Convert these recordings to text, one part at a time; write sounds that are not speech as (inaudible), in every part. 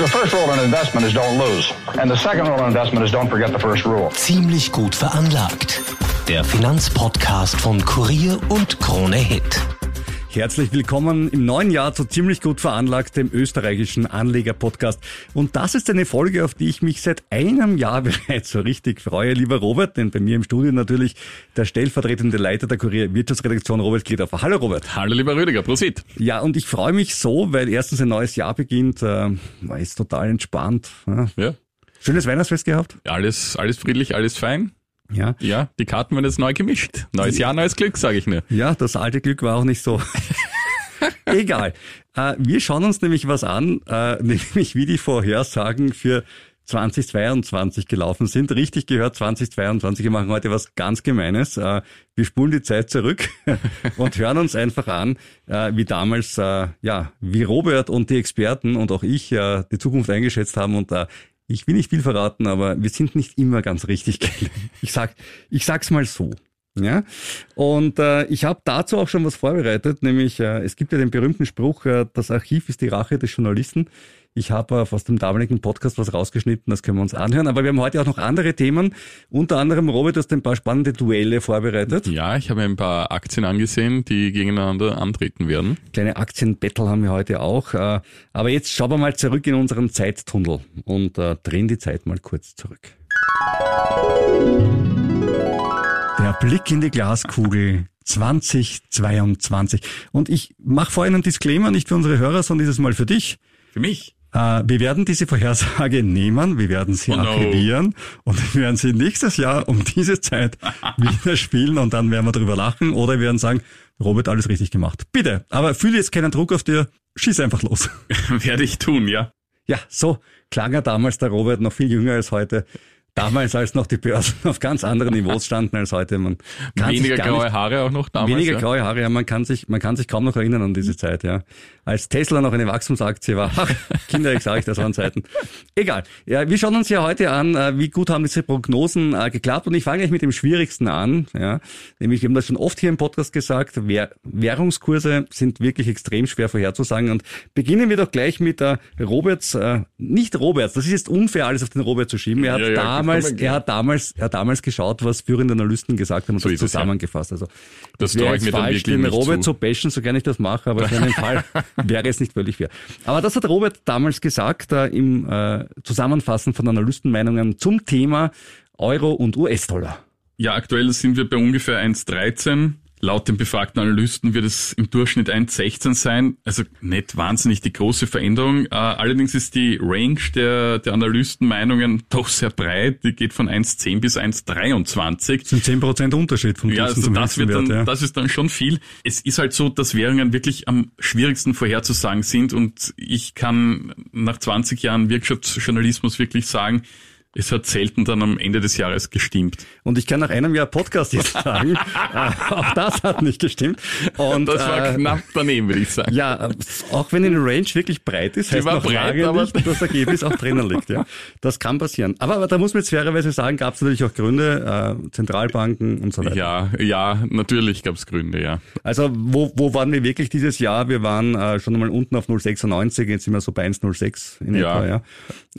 The first rule in investment is don't lose. And the second rule in investment is don't forget the first rule. Ziemlich gut veranlagt. Der Finanzpodcast von Kurier und Krone Hit. Herzlich willkommen im neuen Jahr zu ziemlich gut veranlagt, dem österreichischen Anleger-Podcast. Und das ist eine Folge, auf die ich mich seit einem Jahr (laughs) bereits so richtig freue, lieber Robert, denn bei mir im Studio natürlich der stellvertretende Leiter der Kurier Wirtschaftsredaktion, Robert Kliedorfer. Hallo Robert. Hallo lieber Rüdiger, Prosit. Ja, und ich freue mich so, weil erstens ein neues Jahr beginnt, äh, man ist total entspannt. Ja. Ja. Schönes Weihnachtsfest gehabt? Alles, alles friedlich, alles fein. Ja. Ja, die Karten werden jetzt neu gemischt. Neues Jahr, neues Glück, sage ich nur. Ja, das alte Glück war auch nicht so. (laughs) Egal. Äh, wir schauen uns nämlich was an, äh, (laughs) nämlich wie die Vorhersagen für 2022 gelaufen sind. Richtig gehört, 2022. Wir machen heute was ganz Gemeines. Äh, wir spulen die Zeit zurück (laughs) und hören uns einfach an, äh, wie damals, äh, ja, wie Robert und die Experten und auch ich äh, die Zukunft eingeschätzt haben und ich will nicht viel verraten, aber wir sind nicht immer ganz richtig. (laughs) Ich sag, ich sag's mal so. Ja, und äh, ich habe dazu auch schon was vorbereitet, nämlich äh, es gibt ja den berühmten Spruch, äh, das Archiv ist die Rache des Journalisten. Ich habe äh, aus dem damaligen Podcast was rausgeschnitten, das können wir uns anhören. Aber wir haben heute auch noch andere Themen. Unter anderem, Robert, du hast ein paar spannende Duelle vorbereitet. Ja, ich habe mir ein paar Aktien angesehen, die gegeneinander antreten werden. Kleine Aktienbattle haben wir heute auch. Äh, aber jetzt schauen wir mal zurück in unseren Zeittunnel und äh, drehen die Zeit mal kurz zurück. Der Blick in die Glaskugel 2022. Und ich mache vorhin einen Disclaimer, nicht für unsere Hörer, sondern dieses Mal für dich. Für mich? Äh, wir werden diese Vorhersage nehmen, wir werden sie Oh no. archivieren und wir werden sie nächstes Jahr um diese Zeit (laughs) wieder spielen und dann werden wir darüber lachen oder wir werden sagen, Robert, alles richtig gemacht. Bitte, aber fühle jetzt keinen Druck auf dir, schieß einfach los. (laughs) Werde ich tun, ja. Ja, so klang er damals der Robert, noch viel jünger als heute. Damals, als noch die Börsen auf ganz anderen Niveaus standen als heute. Man kann Weniger sich graue nicht, Haare auch noch damals. Weniger ja. graue Haare, ja, man kann sich, man kann sich kaum noch erinnern an diese Zeit, ja. Als Tesla noch eine Wachstumsaktie war, ach, (laughs) Kinder, ich sage euch, das waren Zeiten. Egal. Ja, wir schauen uns ja heute an, äh, wie gut haben diese Prognosen äh, geklappt und ich fange gleich mit dem Schwierigsten an, ja. Nämlich, wir haben das schon oft hier im Podcast gesagt, Währ Währungskurse sind wirklich extrem schwer vorherzusagen und beginnen wir doch gleich mit äh, Roberts, äh, nicht Roberts, das ist jetzt unfair, alles auf den Robert zu schieben. Er hat Ja, ja, damals, komm, er hat damals, er hat damals geschaut, was führende Analysten gesagt haben und So das zusammengefasst. Also, Das wäre traue ich jetzt falsch, den Robert zu. zu bashen, so gerne ich das mache, aber in einem Fall (laughs) wäre es nicht völlig fair. Aber das hat Robert damals gesagt, äh, im äh, Zusammenfassen von Analystenmeinungen zum Thema Euro und US-Dollar. Ja, aktuell sind wir bei ungefähr 1,13. Laut den befragten Analysten wird es im Durchschnitt 1,16 sein. Also nicht wahnsinnig die große Veränderung. Äh, allerdings ist die Range der, der Analystenmeinungen doch sehr breit. Die geht von 1,10 bis 1,23. Das sind 10% Unterschied vom Ja, also zum das, wird dann, Wert. Ja. das ist dann schon viel. Es ist halt so, dass Währungen wirklich am schwierigsten vorherzusagen sind und ich kann nach 20 Jahren Wirtschaftsjournalismus wirklich sagen, es hat selten dann am Ende des Jahres gestimmt. Und ich kann nach einem Jahr Podcast jetzt sagen, (laughs) äh, auch das hat nicht gestimmt. Und, das war äh, knapp daneben, würde ich sagen. Ja, auch wenn die Range wirklich breit ist, heißt war noch breit, lange aber- nicht, dass das Ergebnis auch drinnen liegt. Ja, das kann passieren. Aber, aber da muss man jetzt fairerweise sagen, gab es natürlich auch Gründe, äh, Zentralbanken und so weiter. Ja, ja, natürlich gab es Gründe, ja. Also wo, wo waren wir wirklich dieses Jahr? Wir waren äh, schon einmal unten auf 0,96, jetzt sind wir so bei 1,06 in Ja. etwa. Ja.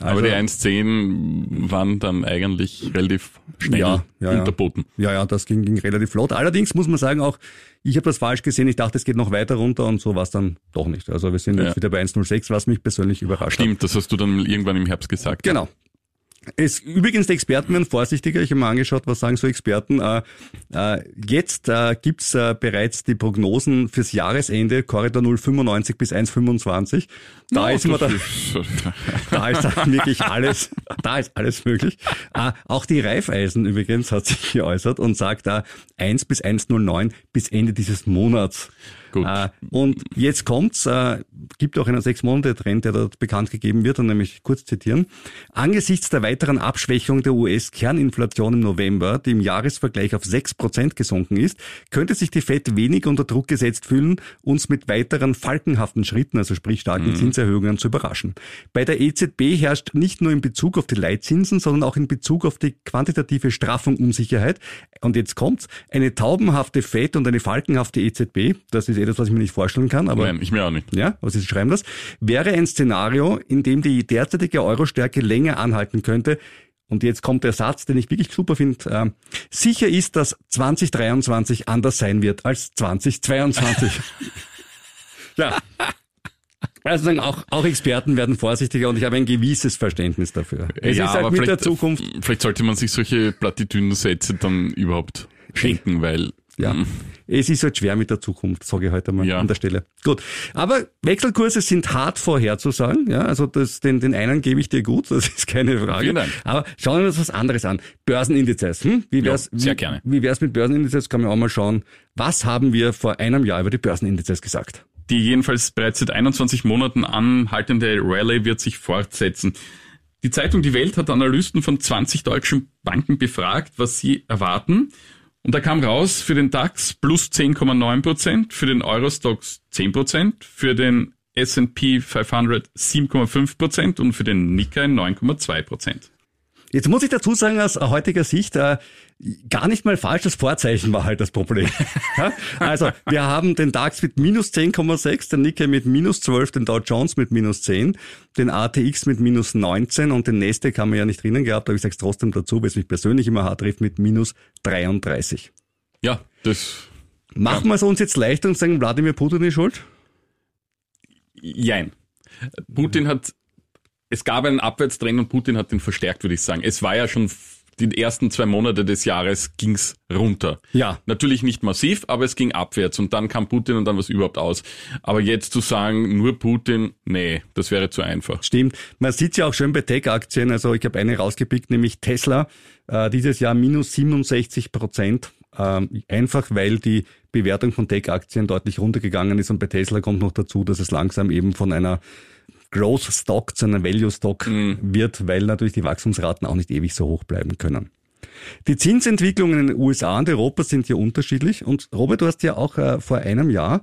Also, Aber die 1,10 waren dann eigentlich relativ schnell Ja, ja, ja. unterboten. Ja, ja, das ging, ging relativ flott. Allerdings muss man sagen auch, ich habe das falsch gesehen. Ich dachte, es geht noch weiter runter und so war es dann doch nicht. Also wir sind Ja. jetzt wieder bei 1,06, was mich persönlich überrascht hat. Stimmt, das hast du dann irgendwann im Herbst gesagt. Genau. Es, übrigens, die Experten werden vorsichtiger. Ich habe mir angeschaut, was sagen so Experten. Äh, äh, jetzt äh, gibt's äh, bereits die Prognosen fürs Jahresende, Korridor 0,95 bis 1,25. Da Ja, ist immer da, da ist (laughs) wirklich alles, da ist alles möglich. Äh, auch die Reifeisen übrigens hat sich geäußert und sagt da 1 bis 1,09 bis Ende dieses Monats. Gut. Äh, und jetzt kommt's, äh, gibt auch einen sechs Monate Trend, der dort bekannt gegeben wird, und nämlich kurz zitieren. Angesichts der weiteren Abschwächung der US-Kerninflation im November, die im Jahresvergleich auf 6% gesunken ist, könnte sich die Fed wenig unter Druck gesetzt fühlen, uns mit weiteren falkenhaften Schritten, also sprich starken Zinserhöhungen, zu überraschen. Bei der EZB herrscht nicht nur in Bezug auf die Leitzinsen, sondern auch in Bezug auf die quantitative Straffung Unsicherheit. Und jetzt kommt's, eine taubenhafte Fed und eine falkenhafte EZB, das ist etwas, was ich mir nicht vorstellen kann, aber Nein, ich mir auch nicht. ja, was ist, schreiben das, wäre ein Szenario, in dem die derzeitige Euro-Stärke länger anhalten könnte. Und jetzt kommt der Satz, den ich wirklich super finde. Äh, sicher ist, dass 2023 anders sein wird als 2022. (laughs) ja. Also sagen, auch, auch Experten werden vorsichtiger und ich habe ein gewisses Verständnis dafür. Es ja, ist halt aber mit vielleicht, der Zukunft. Vielleicht sollte man sich solche Plattitüdensätze dann überhaupt schenken, weil Ja, mm, es ist halt schwer mit der Zukunft, sage ich heute mal Ja. an der Stelle. Gut, aber Wechselkurse sind hart vorherzusagen. Ja, also das, den, den einen gebe ich dir gut, (laughs) das ist keine Frage. Vielen Dank. Aber schauen wir uns was anderes an. Börsenindizes. Hm? Wie wär's, Ja, sehr wie, gerne. Wie wär's mit Börsenindizes? Kann man auch mal schauen. Was haben wir vor einem Jahr über die Börsenindizes gesagt? die jedenfalls bereits seit 21 Monaten anhaltende Rallye wird sich fortsetzen. Die Zeitung Die Welt hat Analysten von 20 deutschen Banken befragt, was sie erwarten. Und da kam raus, für den DAX plus 10,9%, für den Eurostox 10%, für den S&P 500 7,5% und für den Nikkei 9,2%. Jetzt muss ich dazu sagen, aus heutiger Sicht, äh, gar nicht mal falsch, das Vorzeichen war halt das Problem. (laughs) Ja? also, wir haben den DAX mit minus 10,6, den Nikkei mit minus 12, den Dow Jones mit minus 10, den ATX mit minus 19 und den Nasdaq haben wir ja nicht drinnen gehabt, aber ich sage es trotzdem dazu, weil es mich persönlich immer hart trifft, mit minus 33. Ja, das, Machen wir es uns jetzt leichter und sagen, Wladimir Putin ist schuld? jein. Putin hat, es gab einen Abwärtstrend und Putin hat den verstärkt, würde ich sagen. Es war ja schon die ersten zwei Monate des Jahres ging's runter. Ja. Natürlich nicht massiv, aber es ging abwärts und dann kam Putin und dann was überhaupt aus. Aber jetzt zu sagen, nur Putin, nee, das wäre zu einfach. Stimmt. Man sieht ja auch schön bei Tech-Aktien. Also ich habe eine rausgepickt, nämlich Tesla. Äh, dieses Jahr minus 67 Prozent. Ähm, einfach weil die Bewertung von Tech-Aktien deutlich runtergegangen ist. Und bei Tesla kommt noch dazu, dass es langsam eben von einer Growth Stock zu einer Value Stock wird, weil natürlich die Wachstumsraten auch nicht ewig so hoch bleiben können. Die Zinsentwicklungen in den USA und Europa sind hier unterschiedlich. Und Robert, du hast ja auch äh, vor einem Jahr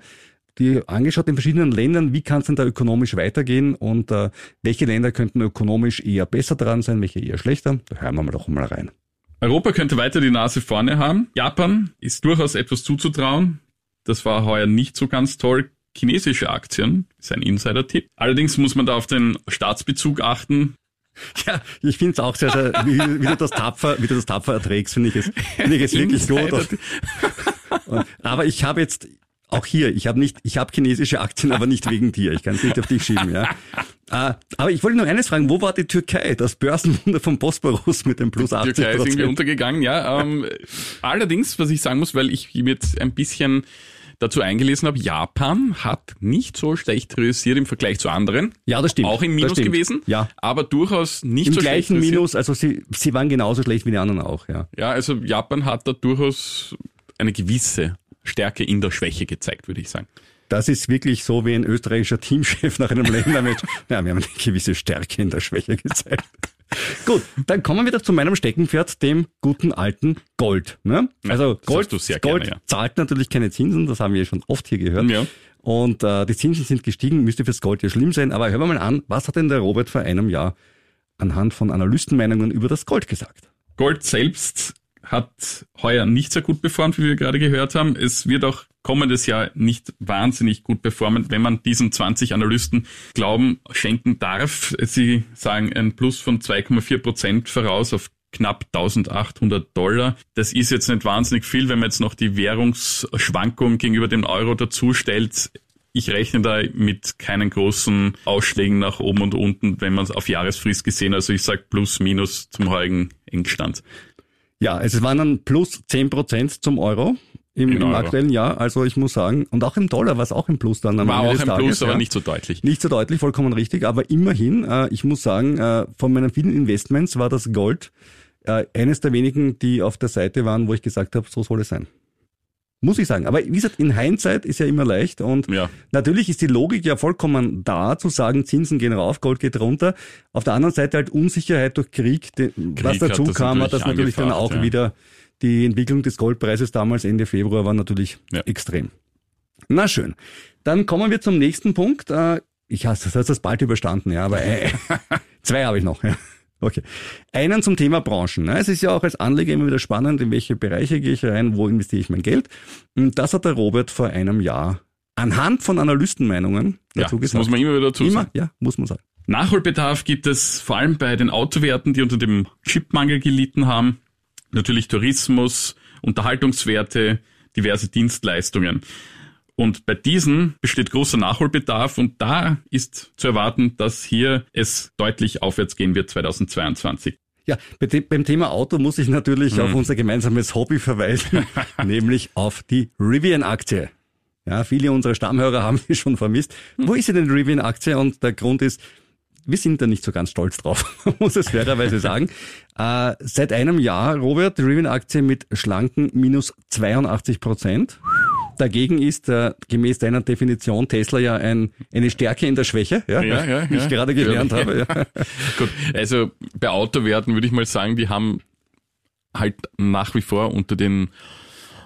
die angeschaut in verschiedenen Ländern, wie kann es denn da ökonomisch weitergehen und äh, welche Länder könnten ökonomisch eher besser dran sein, welche eher schlechter. Da hören wir mal doch mal rein. Europa könnte weiter die Nase vorne haben. Japan ist durchaus etwas zuzutrauen. Das war heuer nicht so ganz toll. Chinesische Aktien ist ein Insider-Tipp. Allerdings muss man da auf den Staatsbezug achten. (laughs) Ja, ich finde es auch sehr, sehr, wie, wie, du das tapfer, wie du das tapfer erträgst, finde ich es, finde ich es wirklich gut. (laughs) Aber ich habe jetzt auch hier, ich habe nicht, ich habe chinesische Aktien, aber nicht wegen dir. Ich kann es nicht auf dich schieben, ja. Äh, (laughs) aber ich wollte noch eines fragen, wo war die Türkei, das Börsenwunder vom Bosporus mit dem plus 80 Türkei ist irgendwie untergegangen, ja. Ähm, allerdings, was ich sagen muss, weil ich mir jetzt ein bisschen dazu eingelesen habe, Japan hat nicht so schlecht realisiert im Vergleich zu anderen. Ja, das stimmt. Auch im Minus gewesen. Ja. Aber durchaus nicht Im so gleichen schlecht realisiert. Minus, also sie, sie waren genauso schlecht wie die anderen auch, ja. Ja, also Japan hat da durchaus eine gewisse Stärke in der Schwäche gezeigt, würde ich sagen. Das ist wirklich so wie ein österreichischer Teamchef nach einem Ländermatch. Ja, wir haben eine gewisse Stärke in der Schwäche gezeigt. Gut, dann kommen wir wieder zu meinem Steckenpferd, dem guten alten Gold. Ne? Also Gold, Gold gerne, ja. zahlt natürlich keine Zinsen, das haben wir schon oft hier gehört. Ja. Und äh, die Zinsen sind gestiegen, müsste fürs Gold ja schlimm sein. Aber hören wir mal an, was hat denn der Robert vor einem Jahr anhand von Analystenmeinungen über das Gold gesagt? Gold selbst hat heuer nicht sehr gut performt, wie wir gerade gehört haben. Es wird auch kommendes Jahr nicht wahnsinnig gut performen, wenn man diesen 20 Analysten Glauben schenken darf. Sie sagen ein Plus von 2,4 Prozent voraus auf knapp 1800 Dollar. Das ist jetzt nicht wahnsinnig viel, wenn man jetzt noch die Währungsschwankung gegenüber dem Euro dazu stellt. ich rechne da mit keinen großen Ausschlägen nach oben und unten, wenn man es auf Jahresfrist gesehen. Also ich sage plus minus zum heutigen Engstand. Ja, es waren dann plus 10 Prozent zum Euro im, im aktuellen Jahr. Also ich muss sagen, und auch im Dollar war es auch im Plus dann. Am war Ende auch im Tages, Plus, aber ja. nicht so deutlich. Nicht so deutlich, vollkommen richtig, aber immerhin, äh, ich muss sagen, äh, von meinen vielen Investments war das Gold äh, eines der wenigen, die auf der Seite waren, wo ich gesagt habe, so soll es sein. Muss ich sagen. Aber wie gesagt, in Hindsight ist ja immer leicht und Ja. natürlich ist die Logik ja vollkommen da, zu sagen, Zinsen gehen rauf, Gold geht runter. Auf der anderen Seite halt Unsicherheit durch Krieg, die, was hat dazu das kam, hat natürlich das natürlich dann auch ja. wieder die Entwicklung des Goldpreises damals Ende Februar war natürlich Ja. extrem. Na schön. Dann kommen wir zum nächsten Punkt. Äh, Ich hasse das, hast das bald überstanden, ja, aber äh, (laughs) zwei habe ich noch. Ja. Okay. Einen zum Thema Branchen. ne? Es ist ja auch als Anleger immer wieder spannend, in welche Bereiche gehe ich rein, wo investiere ich mein Geld. Und das hat der Robert vor einem Jahr anhand von Analystenmeinungen Ja, dazu das gesagt. muss man immer wieder dazu Immer, sagen. ja, muss man sagen. Nachholbedarf gibt es vor allem bei den Autowerten, die unter dem Chipmangel gelitten haben. Natürlich Tourismus, Unterhaltungswerte, diverse Dienstleistungen. Und bei diesen besteht großer Nachholbedarf und da ist zu erwarten, dass hier es deutlich aufwärts gehen wird 2022. Ja, beim Thema Auto muss ich natürlich Mhm. auf unser gemeinsames Hobby verweisen, (laughs) nämlich auf die Rivian-Aktie. Ja, viele unserer Stammhörer haben sie schon vermisst. Wo ist sie denn, die Rivian-Aktie? Und der Grund ist, wir sind da nicht so ganz stolz drauf, (laughs) muss es fairerweise sagen. Äh, seit einem Jahr, Robert, die Rivian-Aktie mit schlanken minus 82 Prozent. Dagegen ist äh, gemäß deiner Definition Tesla ja ein, eine Stärke in der Schwäche, ja, Ja, ja, wie ich ja. gerade gelernt Ja. habe. Ja. (laughs) Gut, also bei Autowerten würde ich mal sagen, die haben halt nach wie vor unter den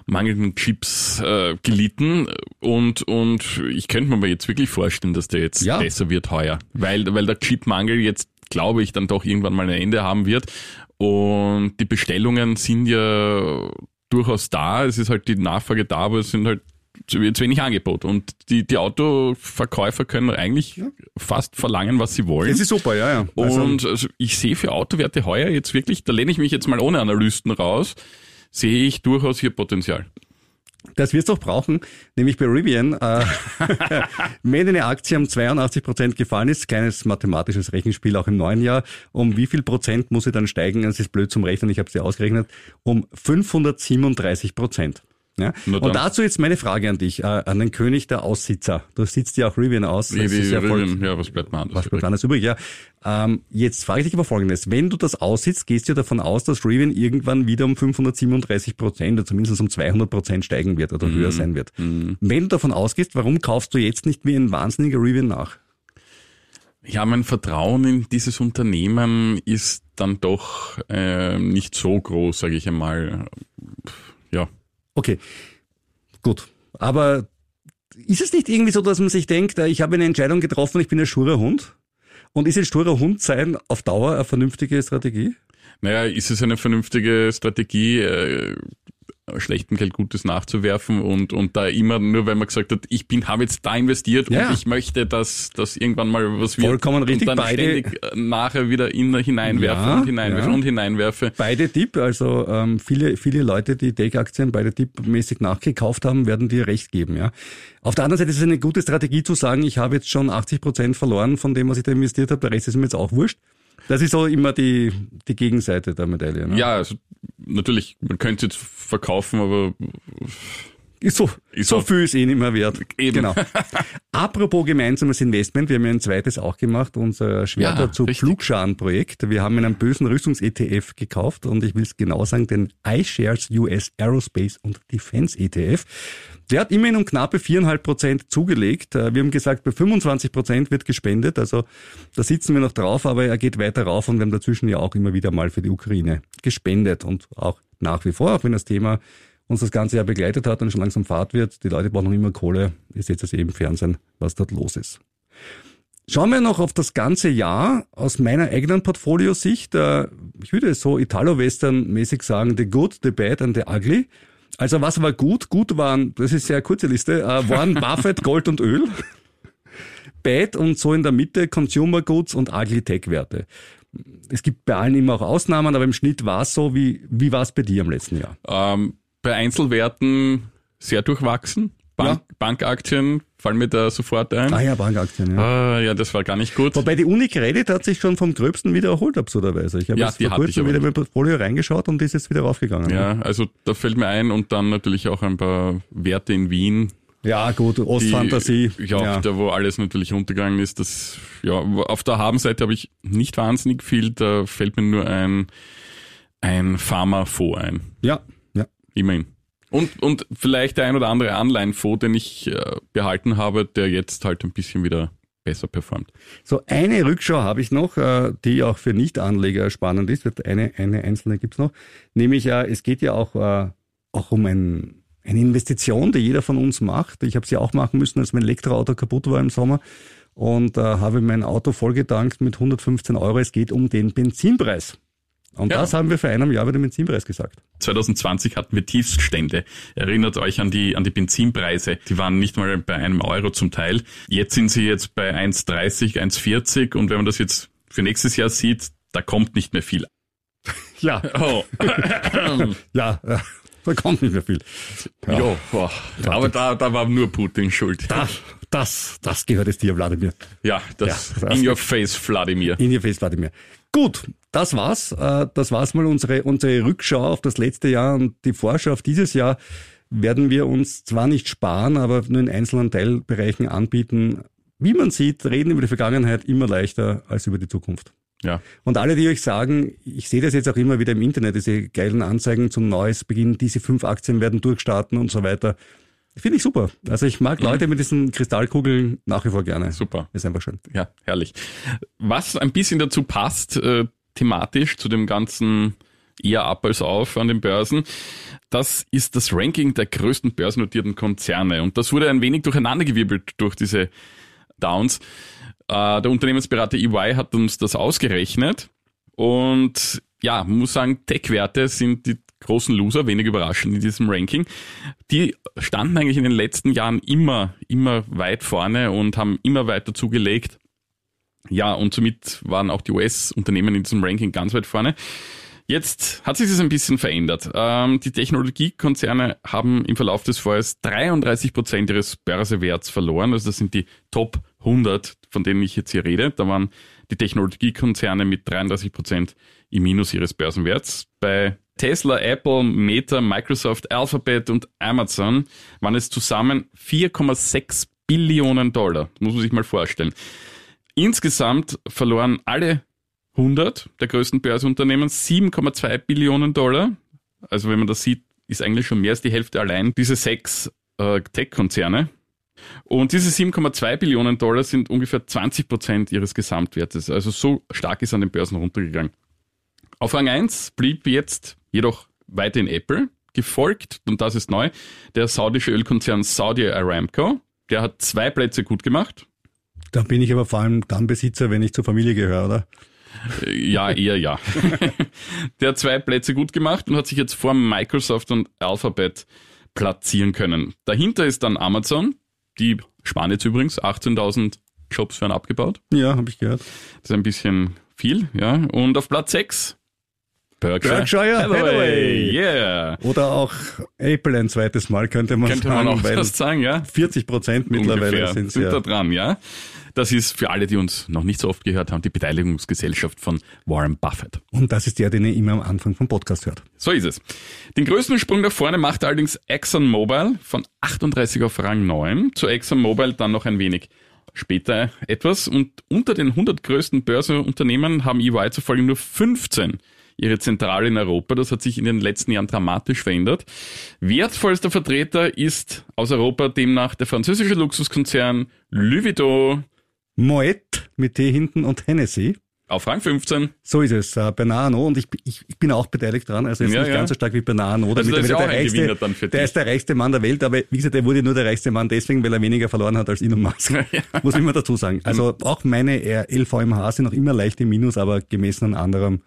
mangelnden Chips äh, gelitten und und ich könnte mir aber jetzt wirklich vorstellen, dass der jetzt Ja. besser wird heuer, weil weil der Chipmangel jetzt glaube ich dann doch irgendwann mal ein Ende haben wird und die Bestellungen sind ja durchaus da, es ist halt die Nachfrage da, aber es sind halt zu wenig Angebot und die die Autoverkäufer können eigentlich fast verlangen, was sie wollen. Das ist super, ja, ja. Also- Und also ich sehe für Autowerte heuer jetzt wirklich, da lehne ich mich jetzt mal ohne Analysten raus, sehe ich durchaus hier Potenzial. Das wirst du auch brauchen, nämlich bei Rivian. Äh, (laughs) wenn eine Aktie um 82 Prozent gefallen ist, kleines mathematisches Rechenspiel auch im neuen Jahr, um wie viel Prozent muss sie dann steigen? Das ist blöd zum Rechnen, ich habe sie ausgerechnet. Um 537 Prozent. Ja? Und dazu jetzt meine Frage an dich, äh, an den König der Aussitzer. Du sitzt ja auch Rivian aus. Ist ja voll- Rivian, ja, was bleibt mir anders? was bleibt anders übrig? Ja. Ähm, jetzt frage ich dich aber Folgendes. Wenn du das aussitzt, gehst du davon aus, dass Rivian irgendwann wieder um 537 Prozent oder zumindest um 200 Prozent steigen wird oder Mhm. höher sein wird. Wenn du davon ausgehst, warum kaufst du jetzt nicht wie ein wahnsinniger Rivian nach? Ja, mein Vertrauen in dieses Unternehmen ist dann doch äh, nicht so groß, sage ich einmal. Ja, Okay, gut. Aber ist es nicht irgendwie so, dass man sich denkt, äh, ich habe eine Entscheidung getroffen, ich bin ein sturer Hund? Und ist ein sturer Hund sein auf Dauer eine vernünftige Strategie? naja, ist es eine vernünftige Strategie, schlechten Geld Gutes nachzuwerfen und, und da immer nur, weil man gesagt hat, ich bin, habe jetzt da investiert Ja. und ich möchte, dass, dass irgendwann mal was wird. Vollkommen richtig, Und dann beide- ständig äh, nachher wieder in, hineinwerfe Ja, und hineinwerfe ja. und hineinwerfe. Beide Tipp, also ähm, viele, viele Leute, die Tech-Aktien beide Tipp-mäßig nachgekauft haben, werden dir recht geben. Ja. Auf der anderen Seite ist es eine gute Strategie zu sagen, ich habe jetzt schon 80 Prozent verloren von dem, was ich da investiert habe, der Rest ist mir jetzt auch wurscht. Das ist so immer die, die Gegenseite der Medaille. Ne? Ja, also natürlich, man könnte es jetzt verkaufen, aber Ist so, Ist so viel ist eh nicht mehr wert. Eben. Genau. (laughs) Apropos gemeinsames Investment, wir haben ja ein zweites auch gemacht, unser Schwerter Ja, zu richtig. Pflugscharen-Projekt. Wir haben einen bösen Rüstungs-ETF gekauft und ich will es genau sagen, den iShares US Aerospace und Defense ETF. Der hat immerhin um knappe viereinhalb Prozent zugelegt. Äh, Wir haben gesagt, bei 25 Prozent wird gespendet, also da sitzen wir noch drauf, aber er geht weiter rauf und wir haben dazwischen ja auch immer wieder mal für die Ukraine gespendet und auch nach wie vor, auch wenn das Thema uns das ganze Jahr begleitet hat und schon langsam Fahrt wird. Die Leute brauchen noch immer Kohle. Ihr seht es eben im Fernsehen, was dort los ist. Schauen wir noch auf das ganze Jahr aus meiner eigenen Portfoliosicht. Äh, Ich würde es so Italo-Western-mäßig sagen, the good, the bad and the ugly. Also was war gut? Gut waren, das ist sehr kurze Liste, äh, waren (laughs) Buffett, Gold und Öl. Bad und so in der Mitte Consumer Goods und Ugly Tech Werte. Es gibt bei allen immer auch Ausnahmen, aber im Schnitt war es so. Wie, wie war es bei dir im letzten Jahr? ähm, bei Einzelwerten sehr durchwachsen. Bank, Bankaktien fallen mir da sofort ein. Ah ja, Bankaktien, ja. Ah, ja, das war gar nicht gut. Wobei die Unicredit hat sich schon vom Gröbsten wieder erholt, absurderweise. Ich habe Ja, jetzt vor kurzem wieder mein Portfolio reingeschaut und die ist jetzt wieder raufgegangen. Ja, also da fällt mir ein und dann natürlich auch ein paar Werte in Wien. ja gut, Ostfantasie. Ja, da wo alles natürlich runtergegangen ist. Das, ja, auf der Habenseite habe ich nicht wahnsinnig viel. Da fällt mir nur ein, ein Pharma-Fonds ein. ja, ja. Immerhin. Und, und vielleicht der ein oder andere Anleihenfonds, den ich äh, behalten habe, der jetzt halt ein bisschen wieder besser performt. So, eine Rückschau habe ich noch, äh, die auch für Nicht-Anleger spannend ist. Eine, eine einzelne gibt's noch. Nämlich, äh, es geht ja auch, äh, auch um ein, eine Investition, die jeder von uns macht. Ich habe sie auch machen müssen, als mein Elektroauto kaputt war im Sommer und äh, habe mein Auto vollgetankt mit 115 Euro. Es geht um den Benzinpreis. Und Ja. das haben wir vor einem Jahr bei dem Benzinpreis gesagt. 2020 hatten wir Tiefststände. Erinnert euch an die, an die Benzinpreise. Die waren nicht mal bei einem Euro zum Teil. Jetzt sind sie jetzt bei 1,30, 1,40 und wenn man das jetzt für nächstes Jahr sieht, da kommt nicht mehr viel. Ja, Oh, (laughs) ja, da kommt nicht mehr viel. ja. boah. aber da, da war nur Putin schuld. Das, das, das gehört jetzt dir, Wladimir. Ja, das, Ja, in your face, Wladimir. In ihr Face, Wladimir. Gut, das war's. Äh, Das war's mal unsere, unsere Rückschau auf das letzte Jahr und die Vorschau auf dieses Jahr werden wir uns zwar nicht sparen, aber nur in einzelnen Teilbereichen anbieten. Wie man sieht, reden über die Vergangenheit immer leichter als über die Zukunft. Ja. Und alle, die euch sagen, ich sehe das jetzt auch immer wieder im Internet, diese geilen Anzeigen zum Neues Beginn, diese fünf Aktien werden durchstarten und so weiter. Finde ich super. Also ich mag Leute mit diesen Kristallkugeln nach wie vor gerne. Super. Ist einfach schön. Ja, herrlich. Was ein bisschen dazu passt, äh, thematisch zu dem ganzen eher ab als auf an den Börsen, das ist das Ranking der größten börsennotierten Konzerne. Und das wurde ein wenig durcheinandergewirbelt durch diese Downs. Äh, der Unternehmensberater EY hat uns das ausgerechnet. Und ja, muss sagen, Tech-Werte sind die großen Loser, wenig überraschend in diesem Ranking. Die standen eigentlich in den letzten Jahren immer, immer weit vorne und haben immer weiter zugelegt. Ja, und somit waren auch die US-Unternehmen in diesem Ranking ganz weit vorne. Jetzt hat sich das ein bisschen verändert. Ähm, die Technologiekonzerne haben im Verlauf des Vorjahres 33 Prozent ihres Börsewerts verloren. Also das sind die Top 100, von denen ich jetzt hier rede. Da waren die Technologiekonzerne mit 33 Prozent im Minus ihres Börsenwerts. Bei Tesla, Apple, Meta, Microsoft, Alphabet und Amazon waren es zusammen 4,6 Billionen Dollar. Das muss man sich mal vorstellen. Insgesamt verloren alle 100 der größten Börsenunternehmen 7,2 Billionen Dollar. Also wenn man das sieht, ist eigentlich schon mehr als die Hälfte allein diese sechs äh, Tech-Konzerne. Und diese 7,2 Billionen Dollar sind ungefähr 20 Prozent ihres Gesamtwertes. Also so stark ist an den Börsen runtergegangen. Auf Rang 1 blieb jetzt jedoch weiterhin Apple, gefolgt, und das ist neu, der saudische Ölkonzern Saudi Aramco. Der hat zwei Plätze gut gemacht. Da bin ich aber vor allem dann Besitzer, wenn ich zur Familie gehöre, oder? Äh, Ja, eher ja. (laughs) Der hat zwei Plätze gut gemacht und hat sich jetzt vor Microsoft und Alphabet platzieren können. Dahinter ist dann Amazon. Die sparen jetzt übrigens 18.000 Jobs werden abgebaut. Ja, habe ich gehört. Das ist ein bisschen viel, ja. Und auf Platz 6 Berkshire, Berkshire Hathaway. Yeah. Oder auch Apple ein zweites Mal, könnte man Könnte sagen, man auch fast sagen, ja. 40 Prozent mittlerweile sind sind ja. da dran, ja. Das ist für alle, die uns noch nicht so oft gehört haben, die Beteiligungsgesellschaft von Warren Buffett. Und das ist der, den ihr immer am Anfang vom Podcast hört. So ist es. Den größten Sprung nach vorne macht allerdings ExxonMobil von 38 auf Rang 9. Zu ExxonMobil dann noch ein wenig später etwas. Und unter den 100 größten Börsenunternehmen haben EY zufolge nur 15 ihre Zentrale in Europa. Das hat sich in den letzten Jahren dramatisch verändert. Wertvollster Vertreter ist aus Europa demnach der französische Luxuskonzern Louis Vuitton Moet mit T hinten und Hennessy. auf Rang 15. So ist es. Äh, Bernard Arnault und ich, ich, ich bin auch beteiligt dran. Also jetzt Ja, nicht ja. ganz so stark wie Bernard Arnault. Also damit das er ist dann für der ist der reichste Mann der Welt, aber wie gesagt, er wurde nur der reichste Mann deswegen, weil er weniger verloren hat als Elon Musk. (laughs) Muss ich immer dazu sagen. Also auch meine LVMH sind noch immer leicht im Minus, aber gemessen an anderem.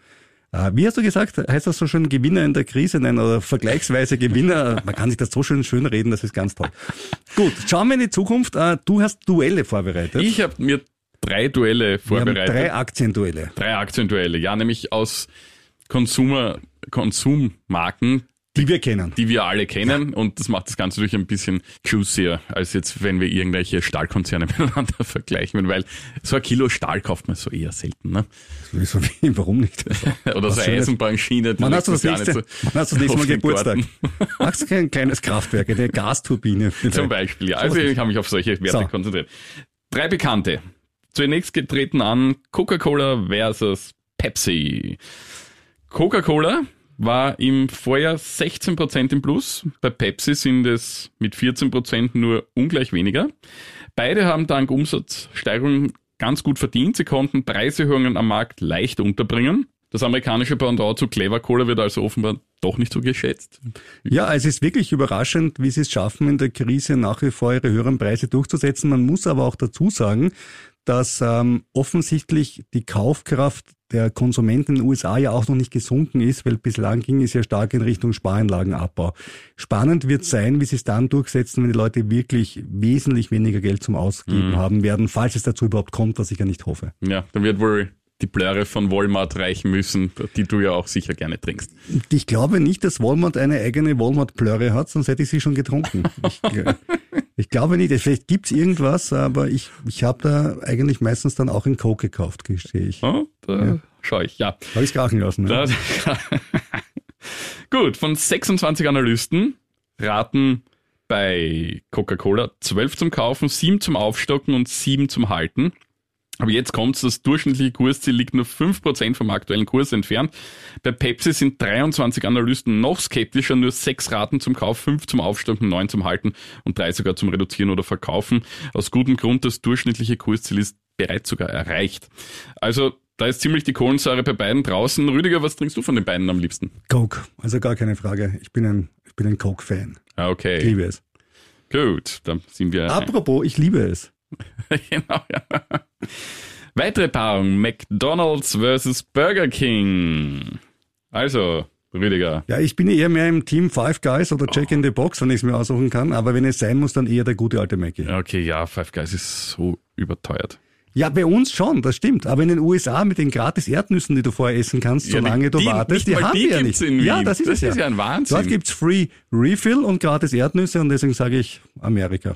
Äh, Wie hast du gesagt, heißt das so schön Gewinner in der Krise nennen oder vergleichsweise Gewinner? (laughs) Man kann sich das so schön schön reden, das ist ganz toll. Gut, schauen wir in die Zukunft. Äh, Du hast Duelle vorbereitet. Ich habe mir drei Duelle vorbereitet. drei Aktienduelle. Drei Aktienduelle, ja, nämlich aus Consumer, Konsummarken, Die wir kennen. die wir alle kennen und das macht das Ganze natürlich ein bisschen juicier, als jetzt, wenn wir irgendwelche Stahlkonzerne (laughs) miteinander vergleichen, weil so ein Kilo Stahl kauft man so eher selten, ne? Wieso, wie, warum nicht? (laughs) Oder so. Eisenbahnschiene. Wann hast du das ja nächste, nicht wann hast du das nächste Mal Geburtstag? Machst du kein kleines Kraftwerk, eine Gasturbine? (laughs) Zum Beispiel, ja. Also ich habe mich auf solche Werte So. konzentriert. Drei Bekannte. Zunächst getreten an Coca-Cola versus Pepsi. Coca-Cola war im Vorjahr 16% im Plus. Bei Pepsi sind es mit 14% nur ungleich weniger. Beide haben dank Umsatzsteigerung ganz gut verdient. Sie konnten Preiserhöhungen am Markt leicht unterbringen. Das amerikanische Pendant zu Clever Cola wird also offenbar doch nicht so geschätzt. Ja, es ist wirklich überraschend, wie sie es schaffen, in der Krise nach wie vor ihre höheren Preise durchzusetzen. Man muss aber auch dazu sagen, dass ähm, offensichtlich die Kaufkraft der Konsumenten in den USA ja auch noch nicht gesunken ist, weil bislang ging es ja stark in Richtung Sparanlagenabbau. Spannend wird sein, wie sie es dann durchsetzen, wenn die Leute wirklich wesentlich weniger Geld zum Ausgeben haben werden, falls es dazu überhaupt kommt, was ich ja nicht hoffe. Ja, dann wird wohl die Blöre von Walmart reichen müssen, die du ja auch sicher gerne trinkst. Ich glaube nicht, dass Walmart eine eigene Walmart-Plörre hat, sonst hätte ich sie schon getrunken. Ich, äh, (laughs) ich glaube nicht. Vielleicht gibt's irgendwas, aber ich, ich habe da eigentlich meistens dann auch in Coke gekauft, gestehe ich. Oh, da schau ich, ja. Habe ich krachen lassen. Ne? Da, (laughs) Gut, von 26 Analysten raten bei Coca-Cola 12 zum Kaufen, 7 zum Aufstocken und 7 zum Halten. Aber jetzt kommt's, das durchschnittliche Kursziel liegt nur 5% vom aktuellen Kurs entfernt. Bei Pepsi sind 23 Analysten noch skeptischer, nur 6 raten zum Kauf, 5 zum Aufstocken, 9 zum Halten und 3 sogar zum Reduzieren oder Verkaufen. Aus gutem Grund, das durchschnittliche Kursziel ist bereits sogar erreicht. Also da ist ziemlich die Kohlensäure bei beiden draußen. Rüdiger, was trinkst du von den beiden am liebsten? Coke, also gar keine Frage. Ich bin ein, ich bin ein Coke-Fan. Ah, Ich Okay, liebe es. gut, dann sind wir... Apropos, ich liebe es. (laughs) genau, ja. Weitere Paarung, McDonald's versus Burger King. Also, Rüdiger, Ja, ich bin eher mehr im Team Five Guys oder Jack in the Box, wenn ich es mir aussuchen kann. Aber wenn es sein muss, dann eher der gute alte Mackie. okay, ja, Five Guys ist so überteuert. Ja, bei uns schon, das stimmt. Aber in den USA mit den gratis Erdnüssen, die du vorher essen kannst, Ja, solange du wartest, die haben die wir ja nicht. Ja, das ist Das es ja. ist ja ein Wahnsinn. Dort gibt's Free Refill und gratis Erdnüsse und deswegen sage ich Amerika.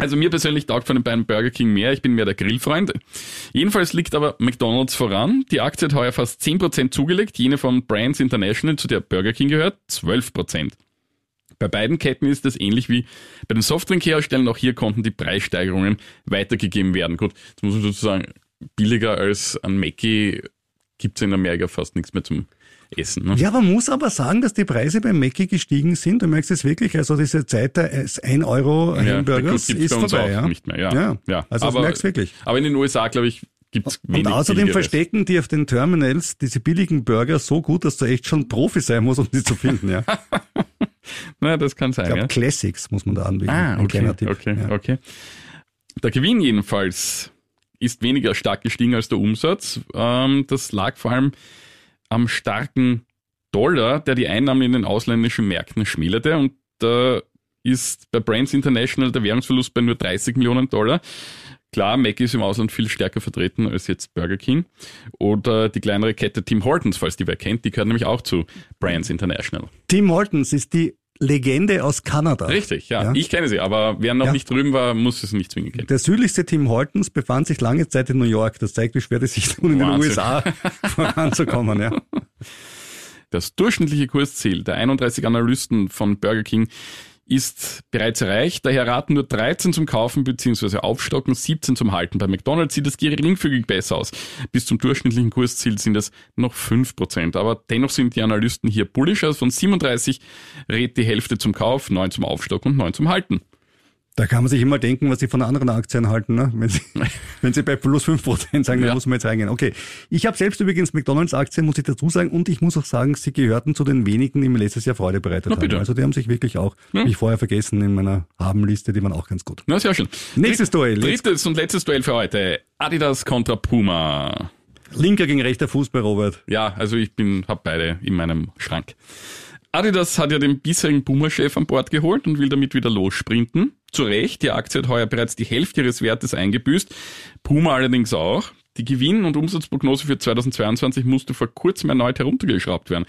Also mir persönlich taugt von den beiden Burger King mehr. Ich bin mehr der Grillfreund. Jedenfalls liegt aber McDonald's voran. Die Aktie hat heuer fast 10% zugelegt. Jene von Brands International, zu der Burger King gehört, 12%. Bei beiden Ketten ist es ähnlich wie bei den Softdrinkherstellern. Auch hier konnten die Preissteigerungen weitergegeben werden. Gut, jetzt muss man dazu sagen, billiger als ein Mackie gibt's in Amerika fast nichts mehr zum Essen. Ne? Ja, man muss aber sagen, dass die Preise beim Mackie gestiegen sind. Du merkst es wirklich. Also diese Zeit des 1 Euro Ja, Hamburgers gibt's ist vorbei. ja? nicht mehr. Ja, ja. ja. Also aber, das merkst du wirklich. Aber in den USA, glaube ich, gibt's wenig Und außerdem billigeres. verstecken die auf den Terminals diese billigen Burger so gut, dass du echt schon Profi sein musst, um die zu finden. Ja. (laughs) Na, das kann sein, Ich glaube, ja. Classics muss man da anbieten. Ah, Ein okay, kleiner Tipp. okay, Ja. okay. Der Gewinn jedenfalls ist weniger stark gestiegen als der Umsatz. Ähm, das lag vor allem am starken Dollar, der die Einnahmen in den ausländischen Märkten schmälerte. Und da ist bei Brands International der Währungsverlust bei nur 30 Millionen Dollar. Klar, Mac ist im Ausland viel stärker vertreten als jetzt Burger King. Oder die kleinere Kette Tim Hortons, falls die wer kennt, die gehört nämlich auch zu Brands International. Tim Hortons ist die Legende aus Kanada. Richtig, ja. Ja. Ich kenne sie, aber wer noch Ja. nicht drüben war, muss es nicht zwingend kennen. Der südlichste Tim Hortons befand sich lange Zeit in New York. Das zeigt, wie schwer es sich tun, in den. USA (laughs) voranzukommen. Ja. Das durchschnittliche Kursziel der 31 Analysten von Burger King ist bereits erreicht. Daher raten nur 13 zum Kaufen bzw. Aufstocken, 17 zum Halten. Bei McDonald's sieht es geringfügig besser aus. Bis zum durchschnittlichen Kursziel sind es noch 5%. Aber dennoch sind die Analysten hier bullisch. Also von 37 rät die Hälfte zum Kauf, 9 zum Aufstocken und 9 zum Halten. Da kann man sich immer denken, was sie von anderen Aktien halten. Ne? Wenn, sie, (laughs) wenn sie bei plus 5% sagen, Ja. dann muss man jetzt reingehen. Okay, ich habe selbst übrigens McDonalds-Aktien, muss ich dazu sagen. Und ich muss auch sagen, sie gehörten zu den wenigen, die mir letztes Jahr Freude bereitet haben. Also die haben sich wirklich auch, Ja. hab ich vorher vergessen, in meiner Habenliste, die waren auch ganz gut. Na, sehr schön. Nächstes Duell. Drittes und letztes Duell für heute. Adidas kontra Puma. Linker gegen rechter Fuß bei Robert. Ja, also ich bin, hab beide in meinem Schrank. Adidas hat ja den bisherigen Puma-Chef an Bord geholt und will damit wieder lossprinten. Zu Recht, die Aktie hat heuer bereits die Hälfte ihres Wertes eingebüßt. Puma allerdings auch. Die Gewinn- und Umsatzprognose für 2022 musste vor kurzem erneut heruntergeschraubt werden.